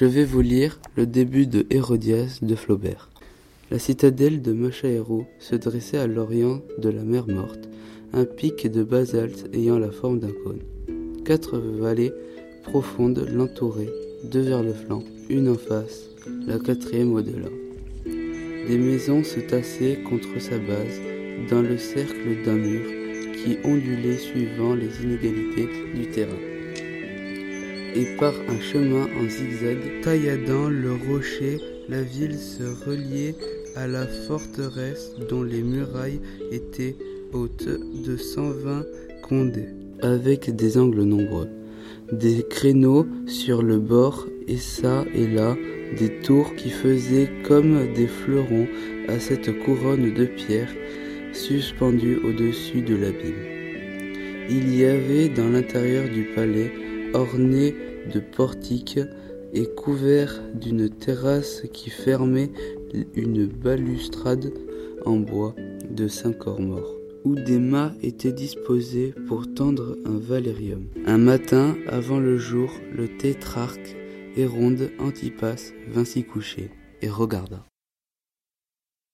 Je vais vous lire le début de Hérodias de Flaubert. La citadelle de Machaero se dressait à l'orient de la mer Morte, un pic de basalte ayant la forme d'un cône. Quatre vallées profondes l'entouraient, deux vers le flanc, une en face, la quatrième au-delà. Des maisons se tassaient contre sa base, dans le cercle d'un mur qui ondulait suivant les inégalités du terrain. Et par un chemin en zigzag, tailladant le rocher, la ville se reliait à la forteresse dont les murailles étaient hautes de 120 condés, avec des angles nombreux, des créneaux sur le bord et ça et là des tours qui faisaient comme des fleurons à cette couronne de pierre suspendue au-dessus de l'abîme. Il y avait dans l'intérieur du palais, orné de portiques et couvert d'une terrasse qui fermait une balustrade en bois de morts, où des mâts étaient disposés pour tendre un valérium. Un matin, avant le jour, le tétrarque Héronde Antipas vint s'y coucher et regarda.